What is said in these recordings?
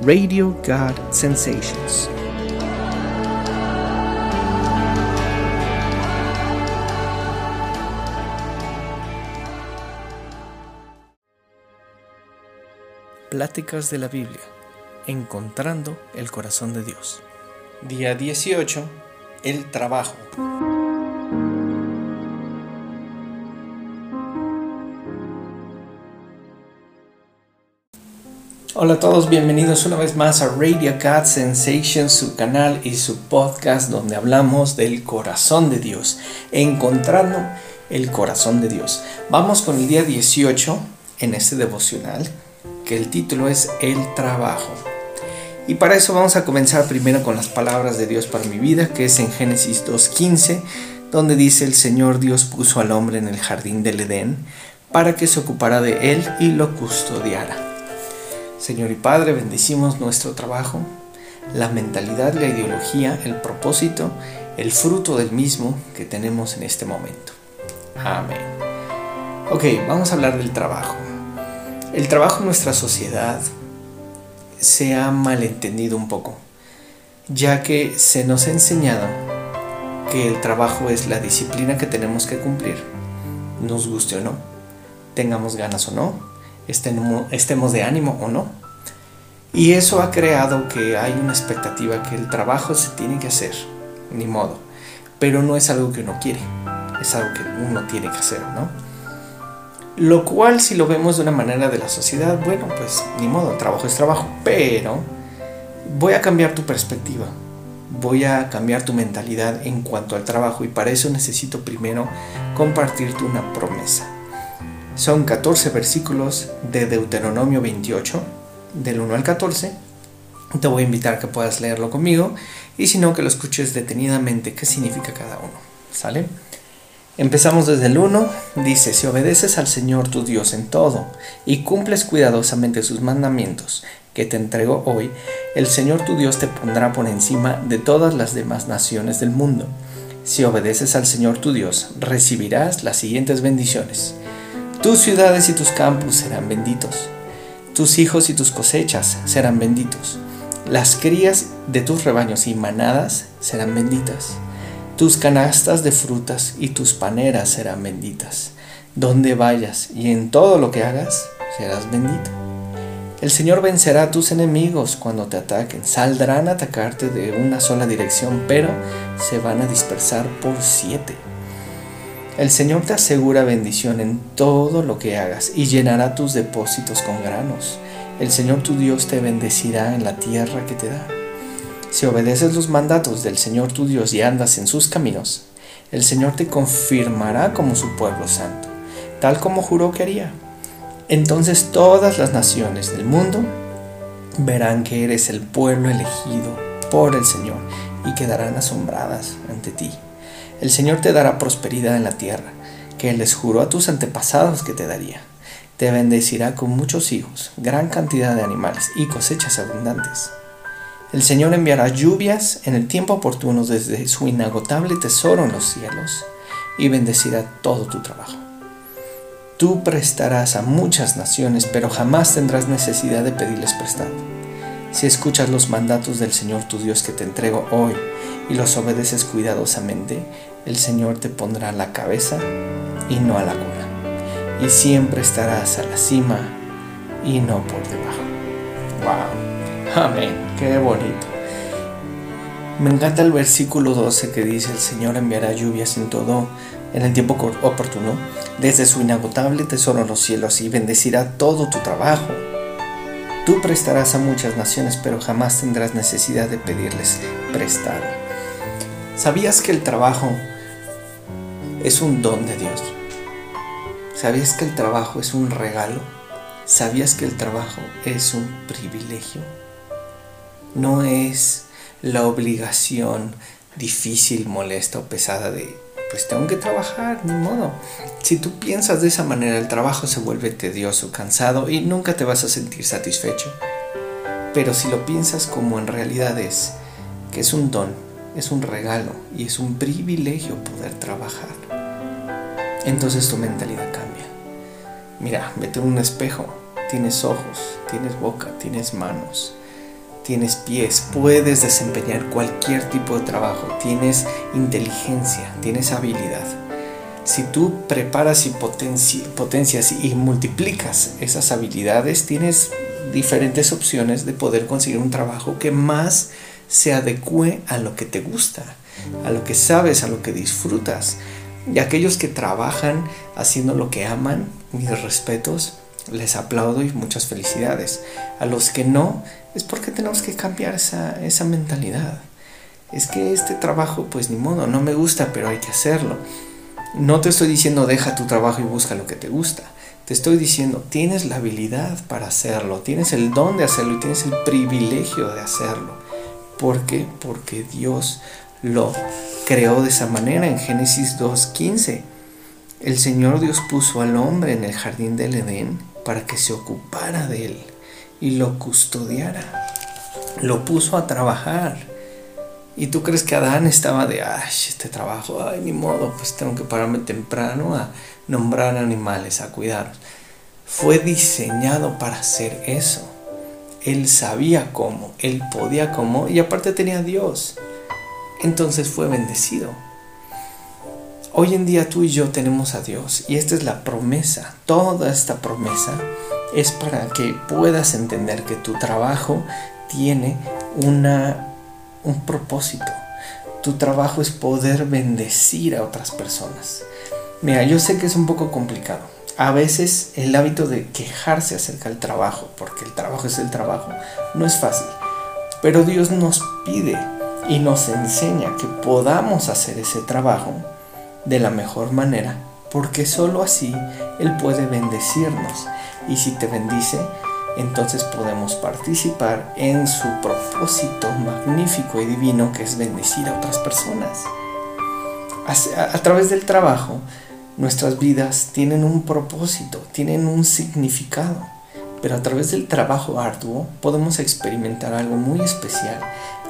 Radio God Sensations. Pláticas de la Biblia, encontrando el corazón de Dios. Día 18. El trabajo. Hola a todos, bienvenidos una vez más a Radio God Sensation, su canal y su podcast donde hablamos del corazón de Dios, encontrando el corazón de Dios. Vamos con el día 18 en este devocional, que el título es El trabajo. Y para eso vamos a comenzar primero con las palabras de Dios para mi vida, que es en Génesis 2.15, donde dice el Señor Dios puso al hombre en el jardín del Edén para que se ocupara de él y lo custodiara. Señor y Padre, bendecimos nuestro trabajo, la mentalidad, la ideología, el propósito, el fruto del mismo que tenemos en este momento. Amén. Ok, vamos a hablar del trabajo. El trabajo en nuestra sociedad se ha malentendido un poco, ya que se nos ha enseñado que el trabajo es la disciplina que tenemos que cumplir, nos guste o no, tengamos ganas o no, estemos de ánimo o no. Y eso ha creado que hay una expectativa que el trabajo se tiene que hacer, ni modo. Pero no es algo que uno quiere, es algo que uno tiene que hacer, ¿no? Lo cual si lo vemos de una manera de la sociedad, bueno, pues ni modo, trabajo es trabajo, pero voy a cambiar tu perspectiva, voy a cambiar tu mentalidad en cuanto al trabajo y para eso necesito primero compartirte una promesa. Son 14 versículos de Deuteronomio 28, del 1 al 14. Te voy a invitar que puedas leerlo conmigo y si no, que lo escuches detenidamente qué significa cada uno. ¿Sale? Empezamos desde el 1. Dice, si obedeces al Señor tu Dios en todo y cumples cuidadosamente sus mandamientos que te entrego hoy, el Señor tu Dios te pondrá por encima de todas las demás naciones del mundo. Si obedeces al Señor tu Dios, recibirás las siguientes bendiciones. Tus ciudades y tus campos serán benditos. Tus hijos y tus cosechas serán benditos. Las crías de tus rebaños y manadas serán benditas. Tus canastas de frutas y tus paneras serán benditas. Donde vayas y en todo lo que hagas, serás bendito. El Señor vencerá a tus enemigos cuando te ataquen. Saldrán a atacarte de una sola dirección, pero se van a dispersar por siete. El Señor te asegura bendición en todo lo que hagas y llenará tus depósitos con granos. El Señor tu Dios te bendecirá en la tierra que te da. Si obedeces los mandatos del Señor tu Dios y andas en sus caminos, el Señor te confirmará como su pueblo santo, tal como juró que haría. Entonces todas las naciones del mundo verán que eres el pueblo elegido por el Señor y quedarán asombradas ante ti. El Señor te dará prosperidad en la tierra, que les juró a tus antepasados que te daría. Te bendecirá con muchos hijos, gran cantidad de animales y cosechas abundantes. El Señor enviará lluvias en el tiempo oportuno desde su inagotable tesoro en los cielos y bendecirá todo tu trabajo. Tú prestarás a muchas naciones, pero jamás tendrás necesidad de pedirles prestado. Si escuchas los mandatos del Señor tu Dios que te entrego hoy y los obedeces cuidadosamente, el Señor te pondrá a la cabeza y no a la cola. Y siempre estarás a la cima y no por debajo. ¡Wow! Amén. Qué bonito. Me encanta el versículo 12 que dice, el Señor enviará lluvias en todo, en el tiempo oportuno, desde su inagotable tesoro en los cielos y bendecirá todo tu trabajo. Tú prestarás a muchas naciones, pero jamás tendrás necesidad de pedirles prestado. ¿Sabías que el trabajo es un don de Dios. ¿Sabías que el trabajo es un regalo? ¿Sabías que el trabajo es un privilegio? No es la obligación difícil, molesta o pesada de, pues tengo que trabajar, ni modo. Si tú piensas de esa manera, el trabajo se vuelve tedioso, cansado y nunca te vas a sentir satisfecho. Pero si lo piensas como en realidad es, que es un don, es un regalo y es un privilegio poder trabajar entonces tu mentalidad cambia. Mira, vete en un espejo, tienes ojos, tienes boca, tienes manos, tienes pies, puedes desempeñar cualquier tipo de trabajo, tienes inteligencia, tienes habilidad. Si tú preparas y potencias y multiplicas esas habilidades, tienes diferentes opciones de poder conseguir un trabajo que más se adecue a lo que te gusta, a lo que sabes, a lo que disfrutas. Y aquellos que trabajan haciendo lo que aman, mis respetos, les aplaudo y muchas felicidades. A los que no, es porque tenemos que cambiar esa, esa mentalidad. Es que este trabajo, pues ni modo, no me gusta, pero hay que hacerlo. No te estoy diciendo deja tu trabajo y busca lo que te gusta. Te estoy diciendo, tienes la habilidad para hacerlo, tienes el don de hacerlo y tienes el privilegio de hacerlo. ¿Por qué? Porque Dios lo creó de esa manera en Génesis 2.15. El Señor Dios puso al hombre en el jardín del Edén para que se ocupara de él y lo custodiara. Lo puso a trabajar. Y tú crees que Adán estaba de, ay, este trabajo, ay, ni modo, pues tengo que pararme temprano a nombrar animales, a cuidar. Fue diseñado para hacer eso. Él sabía cómo, él podía cómo y aparte tenía Dios. Entonces fue bendecido. Hoy en día tú y yo tenemos a Dios y esta es la promesa. Toda esta promesa es para que puedas entender que tu trabajo tiene una, un propósito. Tu trabajo es poder bendecir a otras personas. Mira, yo sé que es un poco complicado. A veces el hábito de quejarse acerca del trabajo, porque el trabajo es el trabajo, no es fácil. Pero Dios nos pide y nos enseña que podamos hacer ese trabajo de la mejor manera, porque sólo así Él puede bendecirnos. Y si te bendice, entonces podemos participar en su propósito magnífico y divino que es bendecir a otras personas. A, través del trabajo, nuestras vidas tienen un propósito, tienen un significado, pero a través del trabajo arduo podemos experimentar algo muy especial,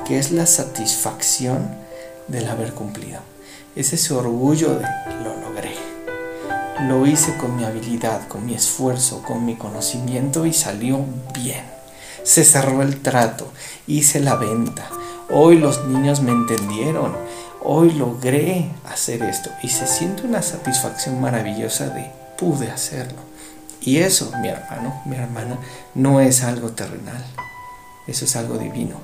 que es la satisfacción del haber cumplido es ese orgullo de lo logré. Lo hice con mi habilidad, con mi esfuerzo, con mi conocimiento y salió bien. Se cerró el trato, hice la venta. Hoy los niños me entendieron. Hoy logré hacer esto y se siente una satisfacción maravillosa de pude hacerlo. Y eso, mi hermano, mi hermana, no es algo terrenal. Eso es algo divino.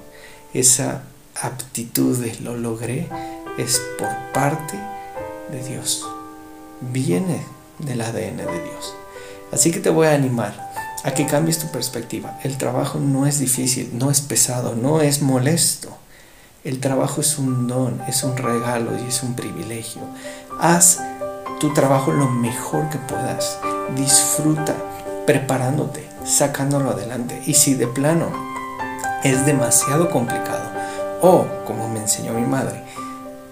Esa aptitud de lo logré es por parte de Dios. Viene del ADN de Dios. Así que te voy a animar a que cambies tu perspectiva. El trabajo no es difícil, no es pesado, no es molesto. El trabajo es un don, es un regalo y es un privilegio. Haz tu trabajo lo mejor que puedas. Disfruta preparándote, sacándolo adelante. Y si de plano es demasiado complicado, o como me enseñó mi madre,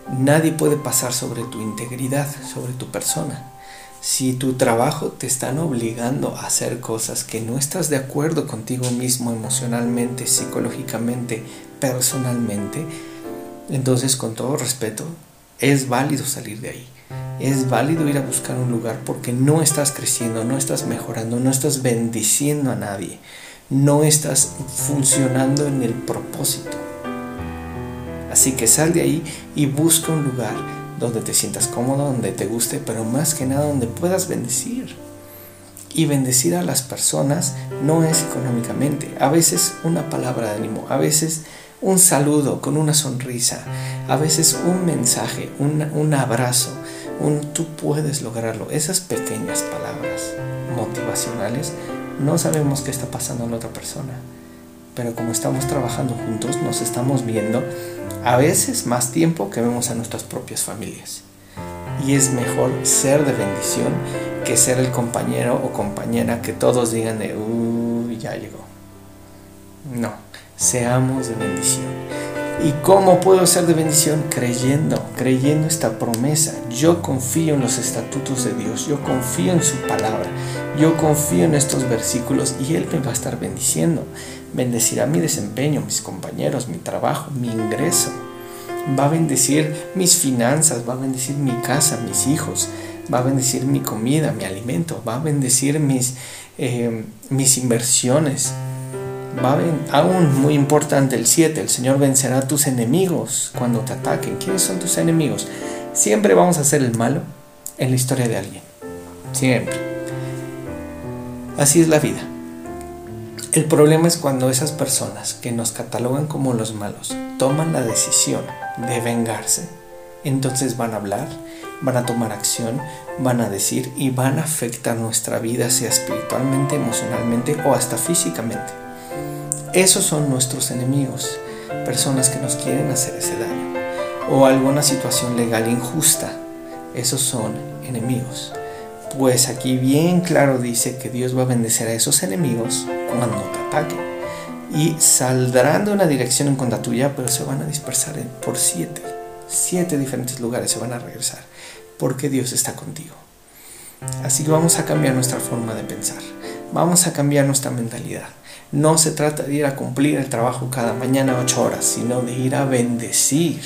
Nadie puede pasar sobre tu integridad, sobre tu persona. Si tu trabajo te están obligando a hacer cosas que no estás de acuerdo contigo mismo emocionalmente, psicológicamente, personalmente, entonces con todo respeto, es válido salir de ahí. Es válido ir a buscar un lugar porque no estás creciendo, no estás mejorando, no estás bendiciendo a nadie, no estás funcionando en el propósito. Así que sal de ahí y busca un lugar donde te sientas cómodo, donde te guste, pero más que nada donde puedas bendecir. Y bendecir a las personas no es económicamente. A veces una palabra de ánimo, a veces un saludo con una sonrisa, a veces un mensaje, un, abrazo, un tú puedes lograrlo. Esas pequeñas palabras motivacionales no sabemos qué está pasando en la otra persona. Pero como estamos trabajando juntos, nos estamos viendo a veces más tiempo que vemos a nuestras propias familias. Y es mejor ser de bendición que ser el compañero o compañera que todos digan de, uy, ya llegó. No, seamos de bendición. ¿Y cómo puedo ser de bendición? Creyendo, creyendo esta promesa. Yo confío en los estatutos de Dios, yo confío en su palabra, yo confío en estos versículos y Él me va a estar bendiciendo bendecirá mi desempeño, mis compañeros, mi trabajo, mi ingreso. Va a bendecir mis finanzas, va a bendecir mi casa, mis hijos, va a bendecir mi comida, mi alimento, va a bendecir mis, eh, mis inversiones, Va aún muy importante el 7, el Señor vencerá a tus enemigos cuando te ataquen. ¿Quiénes son tus enemigos? Siempre vamos a hacer el malo en la historia de alguien. Siempre. Así es la vida. El problema es cuando esas personas que nos catalogan como los malos toman la decisión de vengarse, entonces van a hablar, van a tomar acción, van a decir y van a afectar nuestra vida, sea espiritualmente, emocionalmente o hasta físicamente. Esos son nuestros enemigos, personas que nos quieren hacer ese daño o alguna situación legal injusta. Esos son enemigos. Pues aquí bien claro dice que Dios va a bendecir a esos enemigos cuando te ataquen. Y saldrán de una dirección en contra tuya, pero se van a dispersar por siete. Siete diferentes lugares se van a regresar. Porque Dios está contigo. Así que vamos a cambiar nuestra forma de pensar. Vamos a cambiar nuestra mentalidad. No se trata de ir a cumplir el trabajo cada mañana ocho horas, sino de ir a bendecir,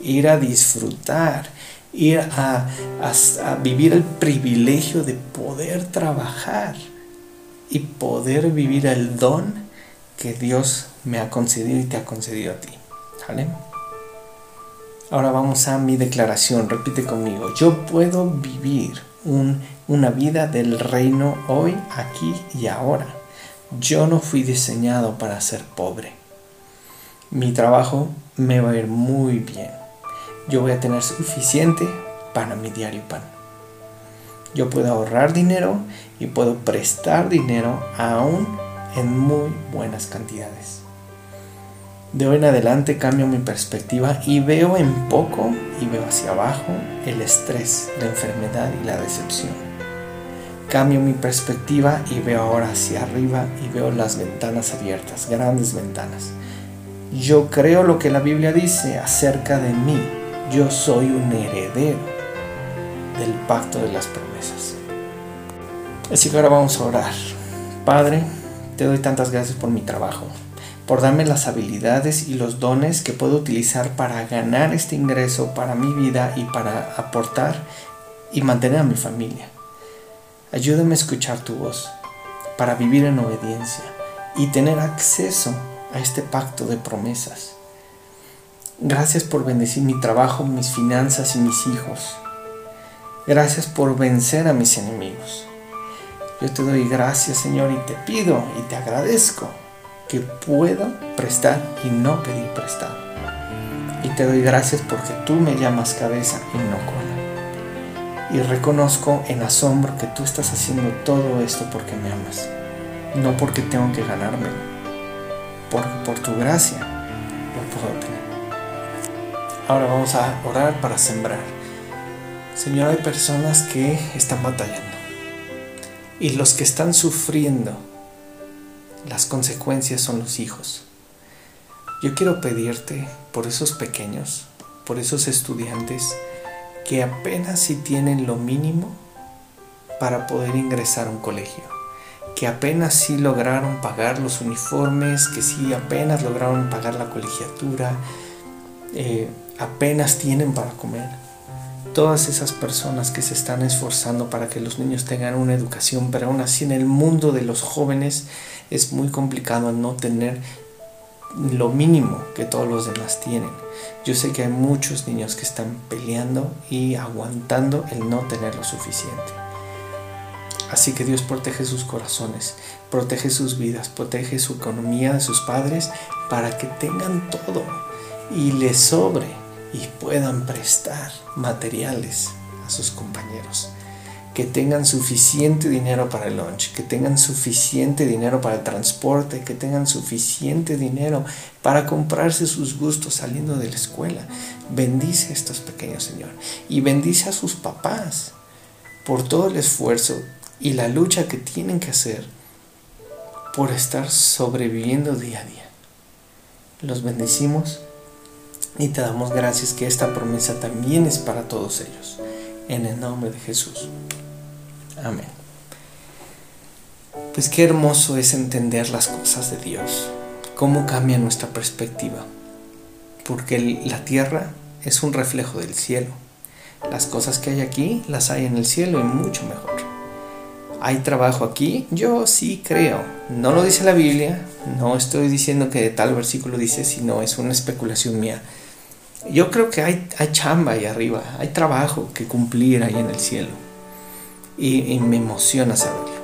ir a disfrutar, ir a, vivir el privilegio de poder trabajar y poder vivir el don que Dios me ha concedido y te ha concedido a ti. Ahora vamos a mi declaración. Repite conmigo. Yo puedo vivir una vida del reino hoy, aquí y ahora. Yo no fui diseñado para ser pobre. Mi trabajo me va a ir muy bien yo voy a tener suficiente para mi diario pan. Yo puedo ahorrar dinero y puedo prestar dinero aún en muy buenas cantidades. De hoy en adelante cambio mi perspectiva y veo en poco y veo hacia abajo el estrés, la enfermedad y la decepción. Cambio mi perspectiva y veo ahora hacia arriba y veo las ventanas abiertas, grandes ventanas. Yo creo lo que la Biblia dice acerca de mí yo soy un heredero del pacto de las promesas. Así que ahora vamos a orar. Padre, te doy tantas gracias por mi trabajo, por darme las habilidades y los dones que puedo utilizar para ganar este ingreso para mi vida y para aportar y mantener a mi familia. Ayúdame a escuchar tu voz para vivir en obediencia y tener acceso a este pacto de promesas. Gracias por bendecir mi trabajo, mis finanzas y mis hijos. Gracias por vencer a mis enemigos. Yo te doy gracias, Señor, y te pido y te agradezco que puedo prestar y no pedir prestado. Y te doy gracias porque tú me llamas cabeza y no cola. Y reconozco en asombro que tú estás haciendo todo esto porque me amas, no porque tengo que ganármelo, porque por tu gracia lo puedo tener. Ahora vamos a orar para sembrar. Señor, hay personas que están batallando. Y los que están sufriendo las consecuencias son los hijos. Yo quiero pedirte por esos pequeños, por esos estudiantes que apenas si tienen lo mínimo para poder ingresar a un colegio, que apenas si lograron pagar los uniformes, que si apenas lograron pagar la colegiatura, eh, apenas tienen para comer. Todas esas personas que se están esforzando para que los niños tengan una educación, pero aún así en el mundo de los jóvenes es muy complicado no tener lo mínimo que todos los demás tienen. Yo sé que hay muchos niños que están peleando y aguantando el no tener lo suficiente. Así que Dios protege sus corazones, protege sus vidas, protege su economía de sus padres para que tengan todo y les sobre y puedan prestar materiales a sus compañeros. Que tengan suficiente dinero para el lunch, que tengan suficiente dinero para el transporte, que tengan suficiente dinero para comprarse sus gustos saliendo de la escuela. Bendice a estos pequeños, Señor. Y bendice a sus papás por todo el esfuerzo y la lucha que tienen que hacer por estar sobreviviendo día a día. Los bendecimos y te damos gracias que esta promesa también es para todos ellos. En el nombre de Jesús. Amén. Pues qué hermoso es entender las cosas de Dios, cómo cambia nuestra perspectiva, porque la tierra es un reflejo del cielo. Las cosas que hay aquí las hay en el cielo y mucho mejor. ¿Hay trabajo aquí? Yo sí creo. No lo dice la Biblia, no estoy diciendo que tal versículo dice, sino es una especulación mía. Yo creo que hay, hay chamba ahí arriba, hay trabajo que cumplir ahí en el cielo. Y, me emociona saberlo.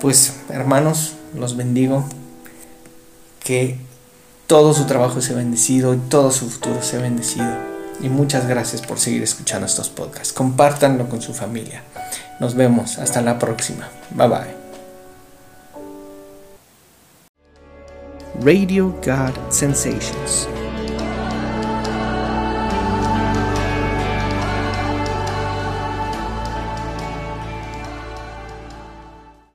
Pues hermanos, los bendigo. Que todo su trabajo sea bendecido y todo su futuro sea bendecido. Y muchas gracias por seguir escuchando estos podcasts. Compártanlo con su familia. Nos vemos. Hasta la próxima. Bye bye. Radio God Sensations.